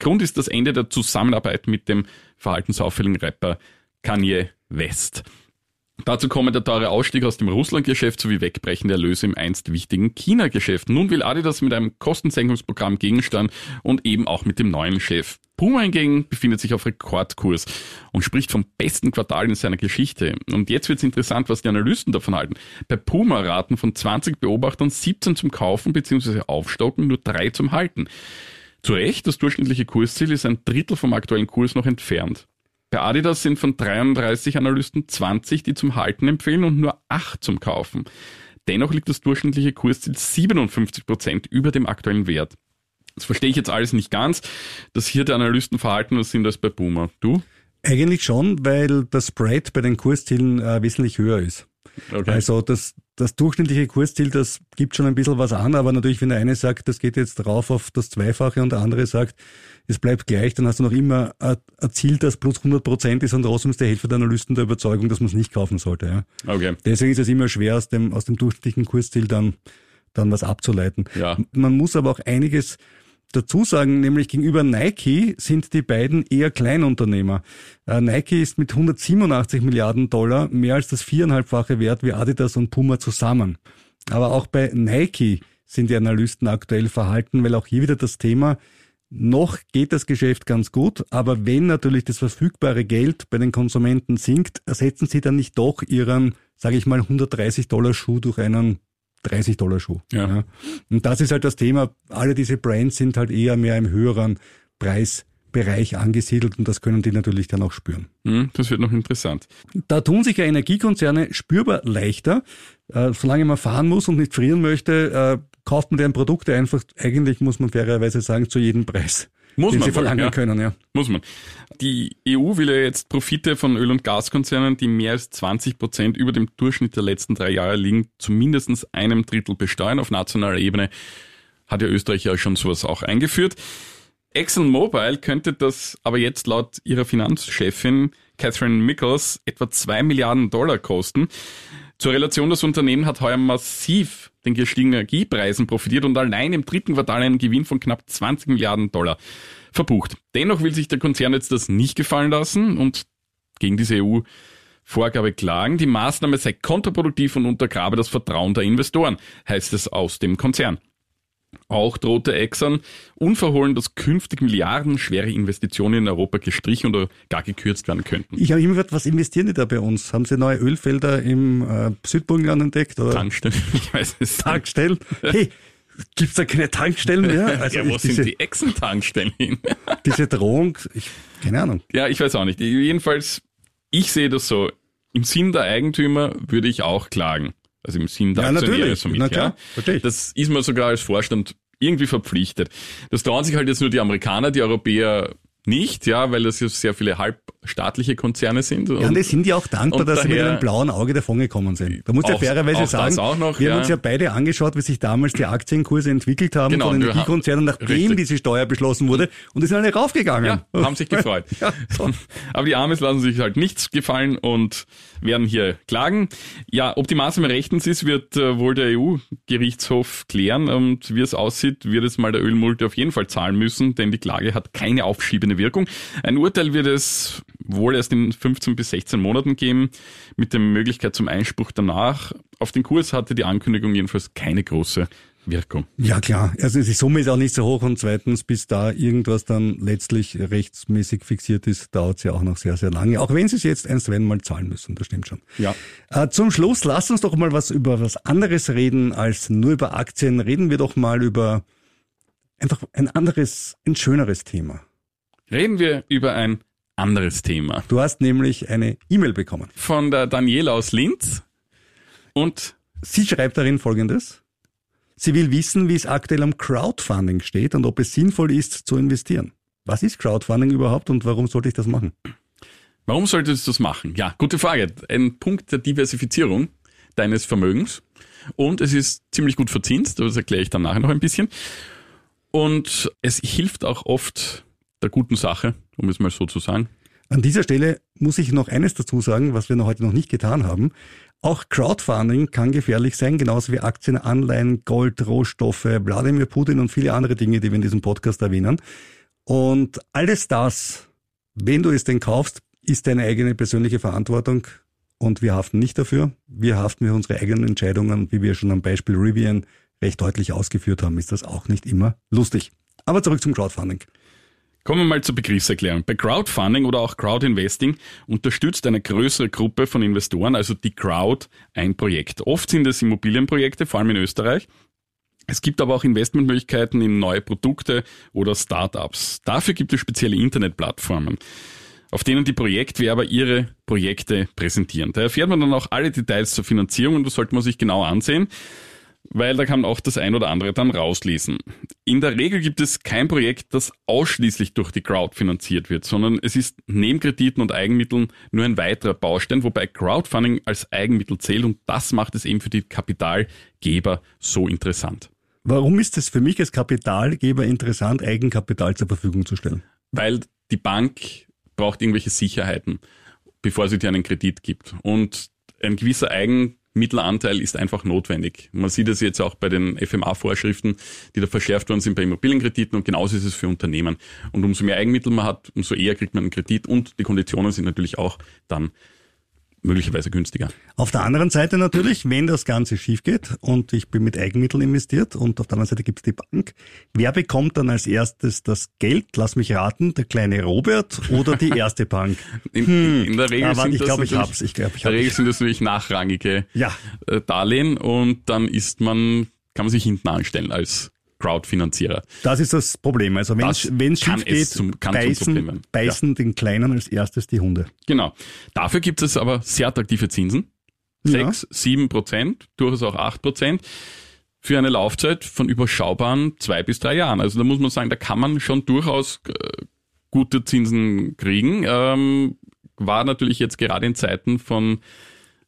Grund ist das Ende der Zusammenarbeit mit dem verhaltensauffälligen Rapper Kanye West. Dazu kommen der teure Ausstieg aus dem Russland-Geschäft sowie wegbrechende Erlöse im einst wichtigen China-Geschäft. Nun will Adidas mit einem Kostensenkungsprogramm gegensteuern und eben auch mit dem neuen Chef. Puma hingegen befindet sich auf Rekordkurs und spricht vom besten Quartal in seiner Geschichte. Und jetzt wird es interessant, was die Analysten davon halten. Bei Puma raten von 20 Beobachtern 17 zum Kaufen bzw. Aufstocken, nur drei zum Halten. Zu Recht, das durchschnittliche Kursziel ist ein Drittel vom aktuellen Kurs noch entfernt. Bei Adidas sind von 33 Analysten 20, die zum Halten empfehlen und nur 8 zum Kaufen. Dennoch liegt das durchschnittliche Kursziel 57 Prozent über dem aktuellen Wert. Das verstehe ich jetzt alles nicht ganz, dass hier die Analysten verhaltener sind als bei Boomer. Du? Eigentlich schon, weil das Spread bei den Kurszielen äh, wesentlich höher ist. Okay. Also das, das durchschnittliche Kursziel, das gibt schon ein bisschen was an, aber natürlich, wenn der eine sagt, das geht jetzt drauf auf das Zweifache und der andere sagt, es bleibt gleich, dann hast du noch immer ein ein Ziel, das plus 100 Prozent ist und trotzdem ist der Hälfte der Analysten der Überzeugung, dass man es nicht kaufen sollte. Ja. Okay. Deswegen ist es immer schwer, aus dem, aus dem durchschnittlichen Kursziel dann, dann was abzuleiten. Ja. Man muss aber auch einiges dazu sagen, nämlich gegenüber Nike sind die beiden eher Kleinunternehmer. Äh, Nike ist mit 187 Milliarden Dollar mehr als das viereinhalbfache Wert wie Adidas und Puma zusammen. Aber auch bei Nike sind die Analysten aktuell verhalten, weil auch hier wieder das Thema, noch geht das Geschäft ganz gut, aber wenn natürlich das verfügbare Geld bei den Konsumenten sinkt, ersetzen sie dann nicht doch ihren, sage ich mal, 130 Dollar Schuh durch einen 30 Dollar Schuh. Ja. Und das ist halt das Thema. Alle diese Brands sind halt eher mehr im höheren Preisbereich angesiedelt und das können die natürlich dann auch spüren. Hm, das wird noch interessant. Da tun sich ja Energiekonzerne spürbar leichter. Äh, solange man fahren muss und nicht frieren möchte, äh, kauft man deren Produkte einfach, eigentlich muss man fairerweise sagen, zu jedem Preis, Muss den man sie verlangen ja. können. Ja. Muss man. Die EU will ja jetzt Profite von Öl- und Gaskonzernen, die mehr als 20 Prozent über dem Durchschnitt der letzten drei Jahre liegen, zu mindestens einem Drittel besteuern. Auf nationaler Ebene hat ja Österreich ja schon sowas auch eingeführt. ExxonMobil könnte das aber jetzt laut ihrer Finanzchefin Catherine Mickles etwa zwei Milliarden Dollar kosten. Zur Relation, das Unternehmen hat heuer massiv den gestiegenen Energiepreisen profitiert und allein im dritten Quartal einen Gewinn von knapp 20 Milliarden Dollar verbucht. Dennoch will sich der Konzern jetzt das nicht gefallen lassen und gegen diese EU-Vorgabe klagen. Die Maßnahme sei kontraproduktiv und untergrabe das Vertrauen der Investoren, heißt es aus dem Konzern. Auch drohte Exxon unverhohlen, dass künftig milliardenschwere Investitionen in Europa gestrichen oder gar gekürzt werden könnten. Ich habe immer gehört, was investieren die da bei uns? Haben sie neue Ölfelder im äh, Südburgenland entdeckt? Oder Tankstellen, (laughs) ich weiß es nicht. Tankstellen? Hey, gibt's da keine Tankstellen mehr? (laughs) Also ja, wo ich, sind diese, die Exxon-Tankstellen hin? (laughs) diese Drohung, ich, keine Ahnung. Ja, ich weiß auch nicht. Jedenfalls, ich sehe das so. Im Sinn der Eigentümer würde ich auch klagen. Also im Sinn der Ja, Aktionäre natürlich. somit, Na klar, ja. Das ist man sogar als Vorstand irgendwie verpflichtet. Das trauen sich halt jetzt nur die Amerikaner, die Europäer nicht, ja, weil das ja sehr viele halbstaatliche Konzerne sind. Ja, und die sind ja auch dankbar, dass sie mit einem blauen Auge davongekommen sind. Da muss ja fairerweise auch sagen, noch, wir ja. haben uns ja beide angeschaut, wie sich damals die Aktienkurse entwickelt haben Genau, von Energiekonzernen, nachdem richtig. diese Steuer beschlossen wurde. Und die sind alle raufgegangen. Ja, haben sich gefreut. (laughs) Ja, so. Aber die Amis lassen sich halt nichts gefallen und werden hier klagen. Ja, ob die Maßnahme rechtens ist, wird äh, wohl der EU-Gerichtshof klären. Und wie es aussieht, wird es mal der Ölmulte auf jeden Fall zahlen müssen, denn die Klage hat keine aufschiebende Wirkung. Ein Urteil wird es wohl erst in 15 bis 16 Monaten geben, mit der Möglichkeit zum Einspruch danach. Auf den Kurs hatte die Ankündigung jedenfalls keine große Wirkung. Ja klar, also die Summe ist auch nicht so hoch und zweitens, bis da irgendwas dann letztlich rechtsmäßig fixiert ist, dauert es ja auch noch sehr, sehr lange. Auch wenn sie es jetzt einstweilen mal zahlen müssen, das stimmt schon. Ja. Äh, zum Schluss, lass uns doch mal was über was anderes reden als nur über Aktien. Reden wir doch mal über einfach ein anderes, ein schöneres Thema. Reden wir über ein anderes Thema. Du hast nämlich eine E-Mail bekommen. Von der Daniela aus Linz. Und Sie schreibt darin Folgendes. Sie will wissen, wie es aktuell am Crowdfunding steht und ob es sinnvoll ist zu investieren. Was ist Crowdfunding überhaupt und warum sollte ich das machen? warum solltest du das machen? Ja, gute Frage. Ein Punkt der Diversifizierung deines Vermögens. Und es ist ziemlich gut verzinst, das erkläre ich dann nachher noch ein bisschen. Und es hilft auch oft der guten Sache, um es mal so zu sagen. An dieser Stelle muss ich noch eines dazu sagen, was wir noch heute noch nicht getan haben. Auch Crowdfunding kann gefährlich sein, genauso wie Aktien, Anleihen, Gold, Rohstoffe, Wladimir Putin und viele andere Dinge, die wir in diesem Podcast erwähnen. Und alles das, wenn du es denn kaufst, ist deine eigene persönliche Verantwortung und wir haften nicht dafür. Wir haften für unsere eigenen Entscheidungen, wie wir schon am Beispiel Rivian recht deutlich ausgeführt haben, ist das auch nicht immer lustig. Aber zurück zum Crowdfunding. Kommen wir mal zur Begriffserklärung. Bei Crowdfunding oder auch Crowdinvesting unterstützt eine größere Gruppe von Investoren, also die Crowd, ein Projekt. Oft sind es Immobilienprojekte, vor allem in Österreich. Es gibt aber auch Investmentmöglichkeiten in neue Produkte oder Startups. Dafür gibt es spezielle Internetplattformen, auf denen die Projektwerber ihre Projekte präsentieren. Da erfährt man dann auch alle Details zur Finanzierung und das sollte man sich genau ansehen weil da kann man auch das ein oder andere dann rauslesen. In der Regel gibt es kein Projekt, das ausschließlich durch die Crowd finanziert wird, sondern es ist neben Krediten und Eigenmitteln nur ein weiterer Baustein, wobei Crowdfunding als Eigenmittel zählt und das macht es eben für die Kapitalgeber so interessant. Warum ist es für mich als Kapitalgeber interessant, Eigenkapital zur Verfügung zu stellen? Weil die Bank braucht irgendwelche Sicherheiten, bevor sie dir einen Kredit gibt. Und ein gewisser Eigen Mittelanteil ist einfach notwendig. Man sieht es jetzt auch bei den FMA-Vorschriften, die da verschärft worden sind bei Immobilienkrediten und genauso ist es für Unternehmen. Und umso mehr Eigenmittel man hat, umso eher kriegt man einen Kredit und die Konditionen sind natürlich auch dann möglicherweise günstiger. Auf der anderen Seite natürlich, wenn das Ganze schief geht und ich bin mit Eigenmitteln investiert und auf der anderen Seite gibt es die Bank, wer bekommt dann als erstes das Geld? Lass mich raten, der kleine Robert oder die (laughs) erste Bank? In, hm. in der Regel Aber sind ich das glaube, ich natürlich- hab's. Ich glaube, ich in der Regel sind das natürlich nachrangige Ja. äh, Darlehen und dann ist man, kann man sich hinten anstellen als Crowdfinanzierer. Das ist das Problem. Also wenn Das es schief geht, zum- beißen, beißen den Kleinen als erstes die Hunde. Genau. Dafür gibt es aber sehr attraktive Zinsen. Ja. 6, 7 Prozent, durchaus auch 8 Prozent. Für eine Laufzeit von überschaubaren zwei bis drei Jahren. Also da muss man sagen, da kann man schon durchaus äh, gute Zinsen kriegen. Ähm, war natürlich jetzt gerade in Zeiten von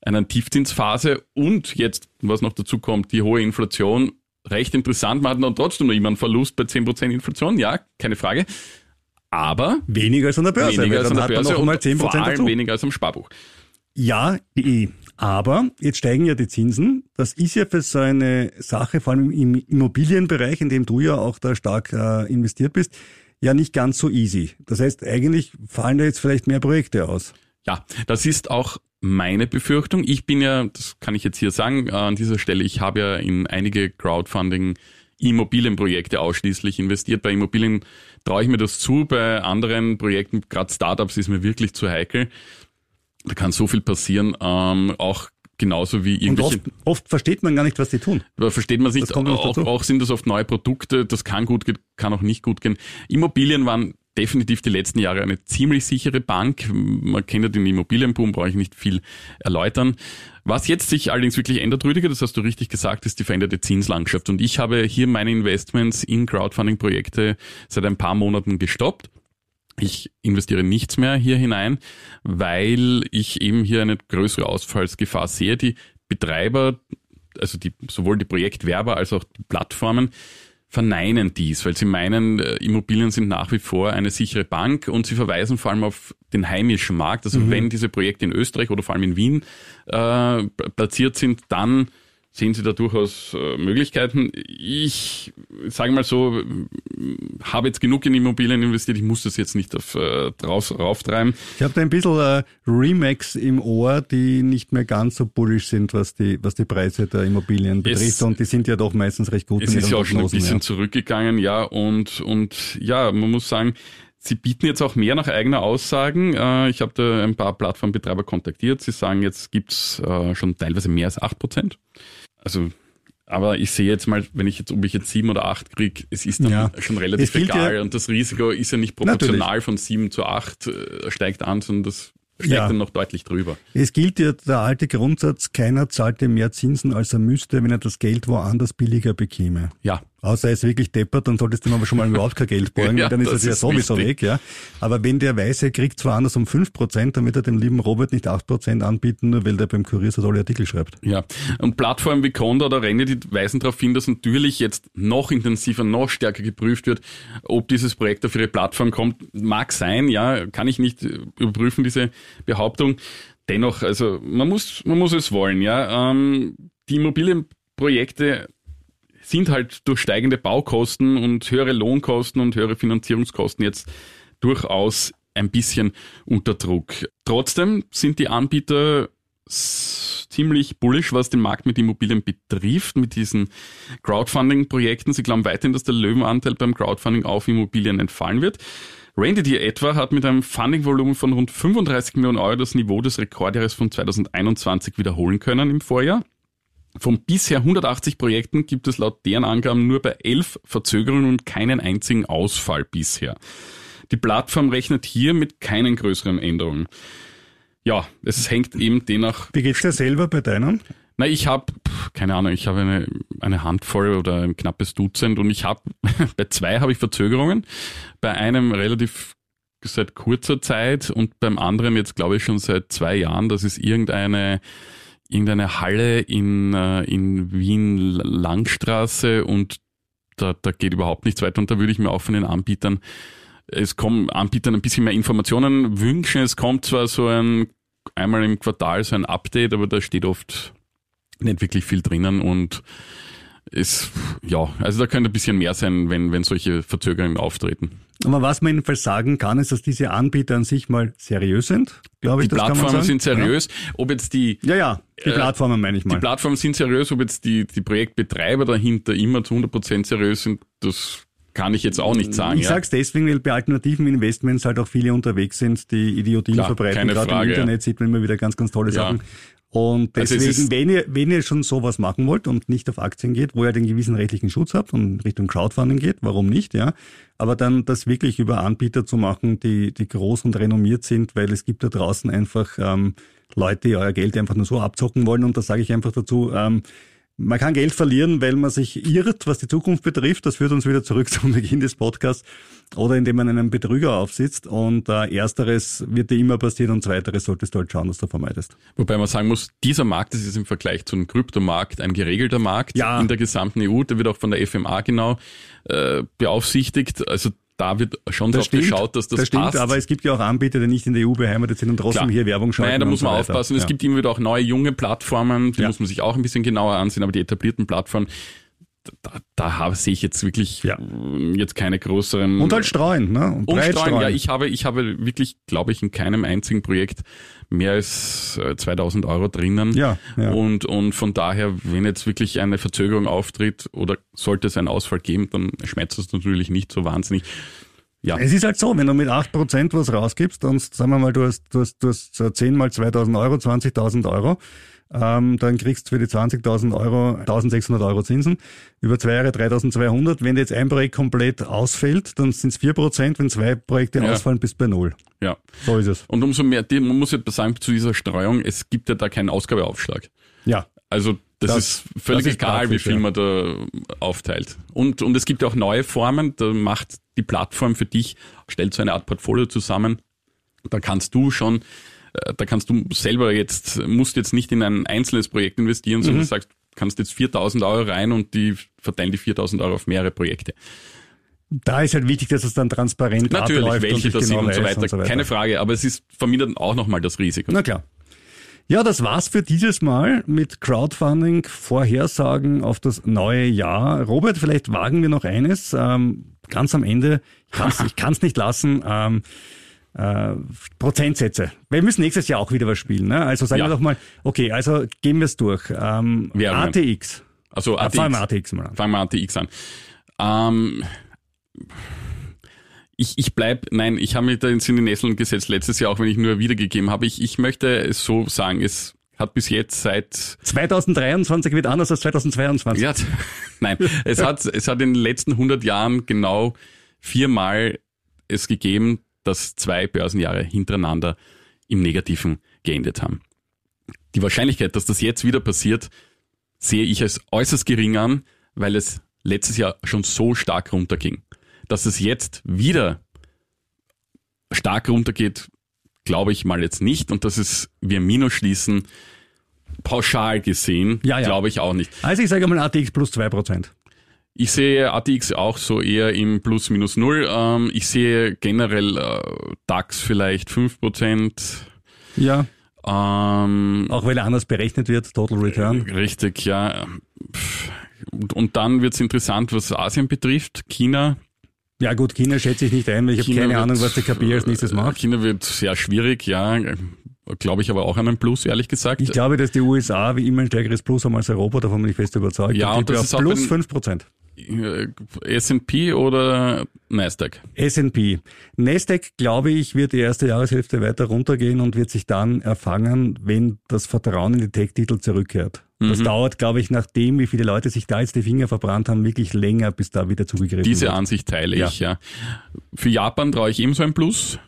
einer Tiefzinsphase und jetzt, was noch dazu kommt, die hohe Inflation, recht interessant. Man hat dann trotzdem noch immer einen Verlust bei 10% Inflation, ja, keine Frage. Aber Weniger als an der Börse. weniger als an der Börse und 10 vor allem dazu. weniger als am Sparbuch. Ja, eh. aber jetzt steigen ja die Zinsen. Das ist ja für so eine Sache, vor allem im Immobilienbereich, in dem du ja auch da stark äh, investiert bist, ja nicht ganz so easy. Das heißt, eigentlich fallen da jetzt vielleicht mehr Projekte aus. Ja, das ist auch meine Befürchtung. Ich bin ja, das kann ich jetzt hier sagen, an dieser Stelle, ich habe ja in einige Crowdfunding Immobilienprojekte ausschließlich investiert. Bei Immobilien traue ich mir das zu, bei anderen Projekten, gerade Startups, ist mir wirklich zu heikel. Da kann so viel passieren, ähm, auch genauso wie irgendwelche oft, oft versteht man gar nicht, was die tun. Versteht man sich, auch, auch sind das oft neue Produkte, das kann gut gehen, kann auch nicht gut gehen. Immobilien waren definitiv die letzten Jahre eine ziemlich sichere Bank. Man kennt ja den Immobilienboom, brauche ich nicht viel erläutern. Was jetzt sich allerdings wirklich ändert, Rüdiger, das hast du richtig gesagt, ist die veränderte Zinslandschaft. Und ich habe hier meine Investments in Crowdfunding-Projekte seit ein paar Monaten gestoppt. Ich investiere nichts mehr hier hinein, weil ich eben hier eine größere Ausfallsgefahr sehe. Die Betreiber, also die, sowohl die Projektwerber als auch die Plattformen, verneinen dies, weil sie meinen, äh, Immobilien sind nach wie vor eine sichere Bank und sie verweisen vor allem auf den heimischen Markt. Also wenn diese Projekte in Österreich oder vor allem in Wien äh, platziert sind, dann sehen sie da durchaus äh, Möglichkeiten. Ich sage mal so, habe jetzt genug in Immobilien investiert, ich muss das jetzt nicht auf, äh, draus, rauftreiben. Ich habe da ein bisschen äh, Remakes im Ohr, die nicht mehr ganz so bullish sind, was die, was die Preise der Immobilien betrifft. Und die sind ja doch meistens recht gut Es ist ja auch schon ein bisschen ja. zurückgegangen, ja, und, und ja, man muss sagen, sie bieten jetzt auch mehr nach eigener Aussagen. Äh, Ich habe da ein paar Plattformbetreiber kontaktiert. Sie sagen, jetzt gibt's äh, schon teilweise mehr als acht Prozent. Also Aber ich sehe jetzt mal, wenn ich jetzt, ob ich jetzt sieben oder acht kriege, es ist dann Ja. schon relativ egal. ja- und das Risiko ist ja nicht proportional von sieben zu acht äh, steigt an, sondern das steigt Ja. dann noch deutlich drüber. Es gilt ja der alte Grundsatz, keiner zahlt dir mehr Zinsen, als er müsste, wenn er das Geld woanders billiger bekäme. Ja, Außer er ist wirklich deppert, dann solltest du ihm aber schon mal überhaupt kein Geld borgen, (laughs) Ja, dann ist das es ja sowieso wichtig. weg. Ja. Aber wenn der weiß, er kriegt zwar anders um 5%, dann wird er dem lieben Robert nicht 8% anbieten, nur weil der beim Kurier so tolle Artikel schreibt. Ja, und Plattformen wie Conda oder Renne, die weisen darauf hin, dass natürlich jetzt noch intensiver, noch stärker geprüft wird, ob dieses Projekt auf ihre Plattform kommt. Mag sein, ja, kann ich nicht überprüfen, diese Behauptung. Dennoch, also man muss, man muss es wollen, ja. Ähm, die Immobilienprojekte sind halt durch steigende Baukosten und höhere Lohnkosten und höhere Finanzierungskosten jetzt durchaus ein bisschen unter Druck. Trotzdem sind die Anbieter ziemlich bullish, was den Markt mit Immobilien betrifft, mit diesen Crowdfunding-Projekten. Sie glauben weiterhin, dass der Löwenanteil beim Crowdfunding auf Immobilien entfallen wird. Randity etwa hat mit einem Fundingvolumen von rund 35 Millionen Euro das Niveau des Rekordjahres von 2021 wiederholen können im Vorjahr. Von bisher 180 Projekten gibt es laut deren Angaben nur bei elf Verzögerungen und keinen einzigen Ausfall bisher. Die Plattform rechnet hier mit keinen größeren Änderungen. Ja, es hängt eben demnach. Wie geht's dir selber bei deinem? Na, ich habe keine Ahnung, ich habe eine, eine Handvoll oder ein knappes Dutzend und ich habe (laughs) bei zwei habe ich Verzögerungen, bei einem relativ seit kurzer Zeit und beim anderen jetzt glaube ich schon seit zwei Jahren. Das ist irgendeine irgendeine Halle in, äh, in Wien Langstraße und da, da geht überhaupt nichts weiter und da würde ich mir auch von den Anbietern es kommen Anbietern ein bisschen mehr Informationen wünschen. Es kommt zwar so ein einmal im Quartal so ein Update, aber da steht oft nicht wirklich viel drinnen und es, ja, also da könnte ein bisschen mehr sein, wenn, wenn solche Verzögerungen auftreten. Aber was man jedenfalls sagen kann, ist, dass diese Anbieter an sich mal seriös sind, glaube ich. Die das kann man Plattformen sind seriös. Ob jetzt die, Ja, ja, die Äh, Plattformen meine ich mal. die Plattformen sind seriös, ob jetzt die, die Projektbetreiber dahinter immer zu 100% seriös sind, das kann ich jetzt auch nicht sagen. Ich ja. sag's deswegen, weil bei alternativen Investments halt auch viele unterwegs sind, die Idiotien Klar, verbreiten. Gerade Frage, im Internet sieht man immer wieder ganz, ganz tolle Ja. Sachen. Und Also es deswegen, ist- wenn ihr, wenn ihr schon sowas machen wollt und nicht auf Aktien geht, wo ihr den gewissen rechtlichen Schutz habt und Richtung Crowdfunding geht, warum nicht, ja? Aber dann das wirklich über Anbieter zu machen, die, die groß und renommiert sind, weil es gibt da draußen einfach ähm, Leute, die euer Geld einfach nur so abzocken wollen. Und da sage ich einfach dazu, ähm, man kann Geld verlieren, weil man sich irrt, was die Zukunft betrifft. Das führt uns wieder zurück (laughs) zum Beginn des Podcasts. Oder indem man einen Betrüger aufsitzt. Und äh, ersteres wird dir immer passieren und zweiteres solltest du halt schauen, dass du vermeidest. Wobei man sagen muss, dieser Markt, das ist im Vergleich zu einem Kryptomarkt ein geregelter Markt Ja. in der gesamten EU. Der wird auch von der FMA genau äh, beaufsichtigt. Also da wird schon drauf geschaut, dass das, das stimmt, passt. aber es gibt ja auch Anbieter, die nicht in der EU beheimatet sind und trotzdem Klar. hier Werbung schalten. Nein, da muss so man weiter. aufpassen. Es Ja. gibt immer wieder auch neue junge Plattformen, die Ja. muss man sich auch ein bisschen genauer ansehen, aber die etablierten Plattformen, da, da habe, sehe ich jetzt wirklich Ja. äh, jetzt keine größeren Und halt streuen, ne? Und breit Umstreuen, ja, ich habe, ich habe wirklich, glaube ich, in keinem einzigen Projekt mehr als äh, 2000 Euro drinnen. Ja, ja. Und, und von daher, wenn jetzt wirklich eine Verzögerung auftritt oder sollte es einen Ausfall geben, dann schmerzt es natürlich nicht so wahnsinnig. Ja, Es ist halt so, wenn du mit 8% was rausgibst, dann sagen wir mal, du hast, du hast, du hast 10 mal 2000 Euro, 20.000 Euro, ähm, dann kriegst du für die 20.000 Euro 1600 Euro Zinsen, über zwei Jahre 3200. Wenn jetzt ein Projekt komplett ausfällt, dann sind es 4%, wenn zwei Projekte Ja. ausfallen, bist du bei Null. ja. So ist es. Und umso mehr, man muss ja sagen, zu dieser Streuung, es gibt ja da keinen Ausgabeaufschlag. Ja. Also das, Das- ist völlig das ist egal, wie viel ja. man da aufteilt. Und, und es gibt ja auch neue Formen, da macht die Plattform für dich, stellt so eine Art Portfolio zusammen. Da kannst du schon, da kannst du selber jetzt, musst jetzt nicht in ein einzelnes Projekt investieren, Mhm. sondern du sagst, kannst jetzt 4000 Euro rein und die verteilen die 4000 Euro auf mehrere Projekte. Da ist halt wichtig, dass es dann transparent Natürlich, abläuft welche das sind genau und so, weiß weiter. Keine Frage, aber es ist vermindert auch nochmal das Risiko. Na klar. Ja, das war's für dieses Mal mit Crowdfunding, Vorhersagen auf das neue Jahr. Robert, vielleicht wagen wir noch eines, ähm, ganz am Ende. Ich kann's, (laughs) ich kann's nicht lassen. Ähm, äh, Prozentsätze. Wir müssen nächstes Jahr auch wieder was spielen. Ne? Also sagen Ja. wir doch mal, okay, also gehen wir es durch. Ähm, Währungen. ATX. Also Ah, Fangen wir ATX. ATX mal an. Fangen wir ATX an. Ähm, ich, ich bleib, nein, ich habe mich da ins in die Nesseln gesetzt letztes Jahr, auch wenn ich nur wiedergegeben habe. Ich, ich möchte es so sagen, es hat bis jetzt seit 2023 wird anders als 2022. ja, (laughs) nein, es hat es hat in den letzten 100 Jahren genau viermal es gegeben, dass zwei Börsenjahre hintereinander im Negativen geendet haben. Die Wahrscheinlichkeit, dass das jetzt wieder passiert, sehe ich als äußerst gering an, weil es letztes Jahr schon so stark runterging. Dass es jetzt wieder stark runtergeht, glaube ich mal jetzt nicht. Und dass es wir Minus schließen, pauschal gesehen, Ja, ja. glaube ich auch nicht. Also ich sage mal ATX plus 2%. Ich sehe ATX auch so eher im Plus minus Null. Ähm, ich sehe generell äh, DAX vielleicht 5%. Ja. Ähm, Auch weil er anders berechnet wird, Total Return. Richtig, ja. Und, und dann wird es interessant, was Asien betrifft. China. Ja gut, China schätze ich nicht ein, weil ich habe keine wird- Ahnung, was der KP als nächstes macht. China wird sehr schwierig, ja. Glaube ich aber auch an einen Plus, ehrlich gesagt. Ich glaube, dass die USA wie immer ein stärkeres Plus haben als Europa, davon bin ich fest überzeugt. Ja, ich und das ist plus ein- 5%. Äh, S&P oder Nasdaq? S&P. Nasdaq, glaube ich, wird die erste Jahreshälfte weiter runtergehen und wird sich dann erfangen, wenn das Vertrauen in die Tech-Titel zurückkehrt. Mhm. Das dauert, glaube ich, nachdem, wie viele Leute sich da jetzt die Finger verbrannt haben, wirklich länger, bis da wieder zugegriffen Diese wird. Ansicht teile ich, ja. Für Japan traue ich ebenso ein Plus.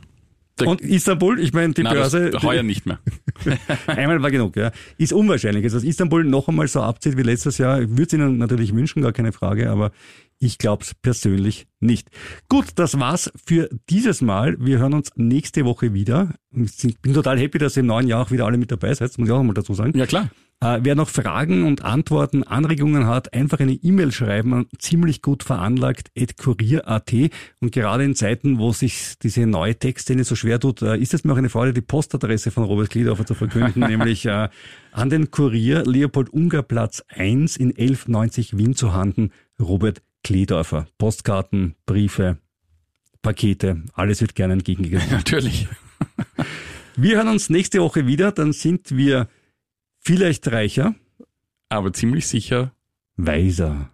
Und Istanbul, ich meine, die Nein, das, Börse, heuer nicht mehr. (laughs) einmal war genug, ja. Ist unwahrscheinlich. Also, dass Istanbul noch einmal so abzieht wie letztes Jahr, ich würde es Ihnen natürlich wünschen, gar keine Frage, aber ich glaube es persönlich nicht. Gut, das war's für dieses Mal. Wir hören uns nächste Woche wieder. Ich bin total happy, dass ihr im neuen Jahr auch wieder alle mit dabei seid, muss ich auch mal dazu sagen. Ja, klar. Äh, wer noch Fragen und Antworten, Anregungen hat, einfach eine E-Mail schreiben an ziemlich gut veranlagt kurier.at. Und gerade in Zeiten, wo sich diese neue Textszene so schwer tut, äh, ist es mir auch eine Freude, die Postadresse von Robert Gliedhofer zu verkünden, (laughs) nämlich äh, an den Kurier Leopold Unger Platz 1 in 1190 Wien zu handen, Robert Kledorfer. Postkarten, Briefe, Pakete, alles wird gerne entgegengegeben. (laughs) Natürlich. Wir hören uns nächste Woche wieder, dann sind wir vielleicht reicher, Aber ziemlich sicher weiser.